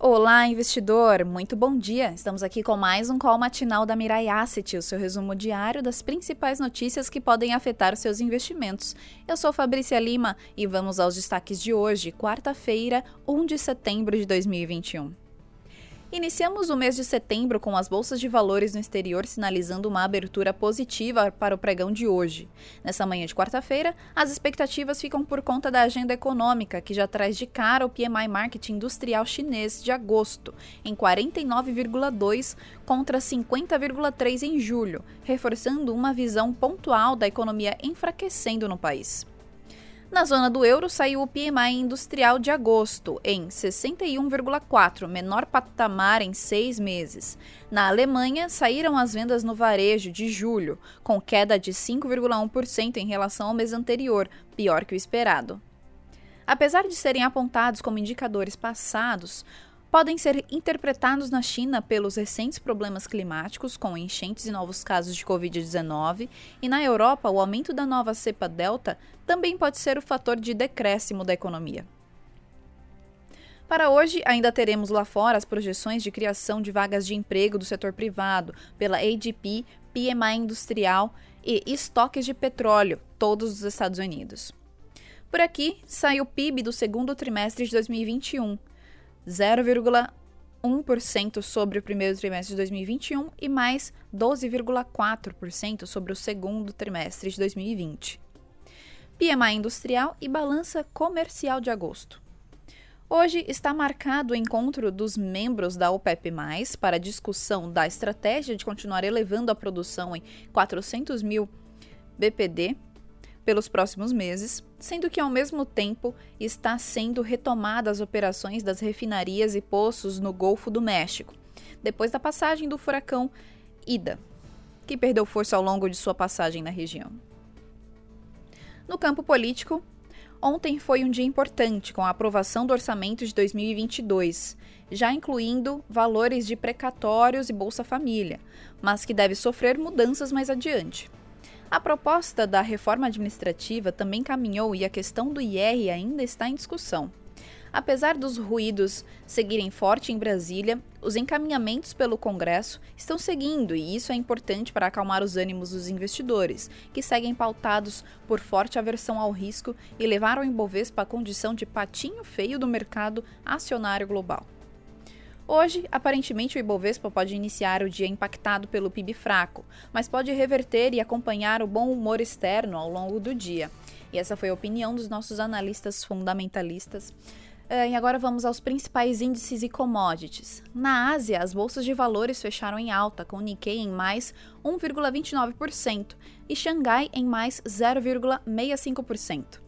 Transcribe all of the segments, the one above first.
Olá, investidor! Muito bom dia! Estamos aqui com mais um call matinal da Mirai Asset, o seu resumo diário das principais notícias que podem afetar seus investimentos. Eu sou Fabrícia Lima e vamos aos destaques de hoje, quarta-feira, 1 de setembro de 2021. Iniciamos o mês de setembro com as bolsas de valores no exterior sinalizando uma abertura positiva para o pregão de hoje. Nessa manhã de quarta-feira, as expectativas ficam por conta da agenda econômica, que já traz de cara o PMI Market Industrial Chinês de agosto, em 49,2 contra 50,3 em julho, reforçando uma visão pontual da economia enfraquecendo no país. Na zona do euro, saiu o PMI industrial de agosto, em 61,4, menor patamar em seis meses. Na Alemanha, saíram as vendas no varejo de julho, com queda de 5,1% em relação ao mês anterior, pior que o esperado. Apesar de serem apontados como indicadores passados, podem ser interpretados na China pelos recentes problemas climáticos, com enchentes e novos casos de Covid-19, e na Europa, o aumento da nova cepa Delta também pode ser o fator de decréscimo da economia. Para hoje, ainda teremos lá fora as projeções de criação de vagas de emprego do setor privado pela ADP, PMI industrial e estoques de petróleo, todos dos Estados Unidos. Por aqui, sai o PIB do segundo trimestre de 2021, 0,1% sobre o primeiro trimestre de 2021 e mais 12,4% sobre o segundo trimestre de 2020. PMI industrial e balança comercial de agosto. Hoje está marcado o encontro dos membros da OPEP+, para discussão da estratégia de continuar elevando a produção em 400 mil BPD pelos próximos meses, sendo que ao mesmo tempo está sendo retomadas as operações das refinarias e poços no Golfo do México, depois da passagem do furacão Ida, que perdeu força ao longo de sua passagem na região. No campo político, ontem foi um dia importante com a aprovação do orçamento de 2022, já incluindo valores de precatórios e Bolsa Família, mas que deve sofrer mudanças mais adiante. A proposta da reforma administrativa também caminhou e a questão do IR ainda está em discussão. Apesar dos ruídos seguirem forte em Brasília, os encaminhamentos pelo Congresso estão seguindo e isso é importante para acalmar os ânimos dos investidores, que seguem pautados por forte aversão ao risco e levaram o Ibovespa à condição de patinho feio do mercado acionário global. Hoje, aparentemente, o Ibovespa pode iniciar o dia impactado pelo PIB fraco, mas pode reverter e acompanhar o bom humor externo ao longo do dia. E essa foi a opinião dos nossos analistas fundamentalistas. Uh, e agora vamos aos principais índices e commodities. Na Ásia, as bolsas de valores fecharam em alta, com Nikkei em mais 1,29% e Xangai em mais 0,65%.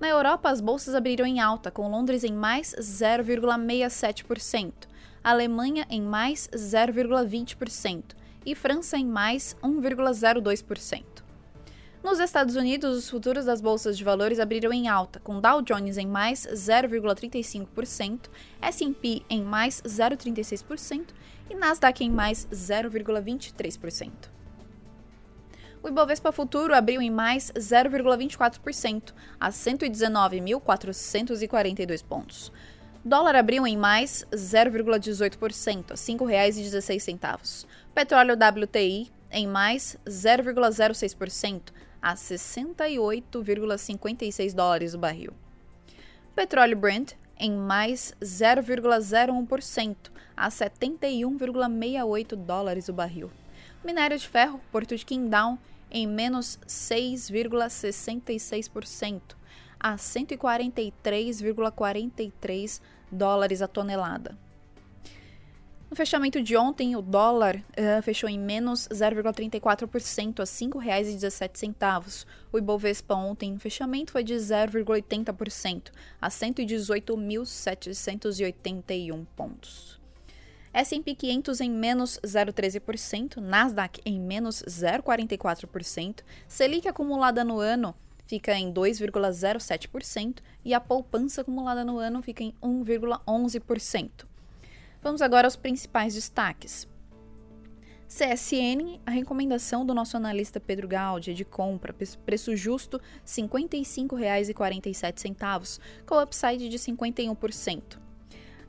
Na Europa, as bolsas abriram em alta, com Londres em mais 0,67%, Alemanha em mais 0,20% e França em mais 1,02%. Nos Estados Unidos, os futuros das bolsas de valores abriram em alta, com Dow Jones em mais 0,35%, S&P em mais 0,36% e Nasdaq em mais 0,23%. O Ibovespa Futuro abriu em mais 0,24%, a 119.442 pontos. Dólar abriu em mais 0,18%, a R$ 5,16. Petróleo WTI em mais 0,06%, a 68,56 dólares o barril. Petróleo Brent em mais 0,01%, a 71,68 dólares o barril. Minério de ferro, Porto de Qingdao, em menos 6,66%, a 143,43 dólares a tonelada. No fechamento de ontem, o dólar uh, fechou em menos 0,34% a R$ 5,17. O Ibovespa ontem, fechamento, foi de 0,80% a 118.781 pontos. S&P 500 em menos 0,13%, Nasdaq em menos 0,44%, Selic acumulada no ano fica em 2,07% e a poupança acumulada no ano fica em 1,11%. Vamos agora aos principais destaques. CSN, a recomendação do nosso analista Pedro Gaudi é de compra, preço justo R$ 55,47, com upside de 51%.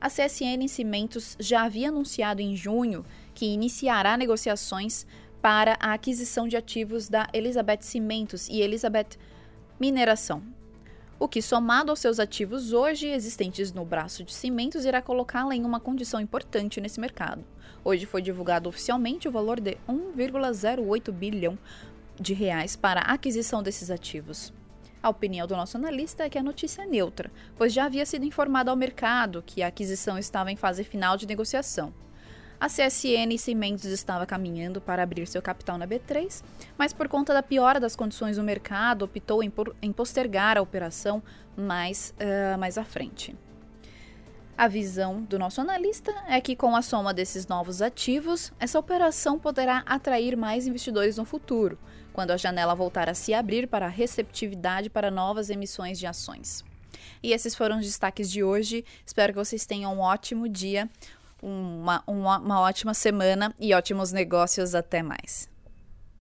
A CSN Cimentos já havia anunciado em junho que iniciará negociações para a aquisição de ativos da Elizabeth Cimentos e Elizabeth Mineração, o que, somado aos seus ativos hoje existentes no braço de cimentos, irá colocá-la em uma condição importante nesse mercado. Hoje foi divulgado oficialmente o valor de 1,08 bilhão de reais para a aquisição desses ativos. A opinião do nosso analista é que a notícia é neutra, pois já havia sido informado ao mercado que a aquisição estava em fase final de negociação. A CSN Cimentos estava caminhando para abrir seu capital na B3, mas por conta da piora das condições do mercado, optou em, por, em postergar a operação mais, uh, mais à frente. A visão do nosso analista é que, com a soma desses novos ativos, essa operação poderá atrair mais investidores no futuro, quando a janela voltar a se abrir para a receptividade para novas emissões de ações. E esses foram os destaques de hoje. Espero que vocês tenham um ótimo dia uma, uma, uma ótima semana e ótimos negócios. Até mais.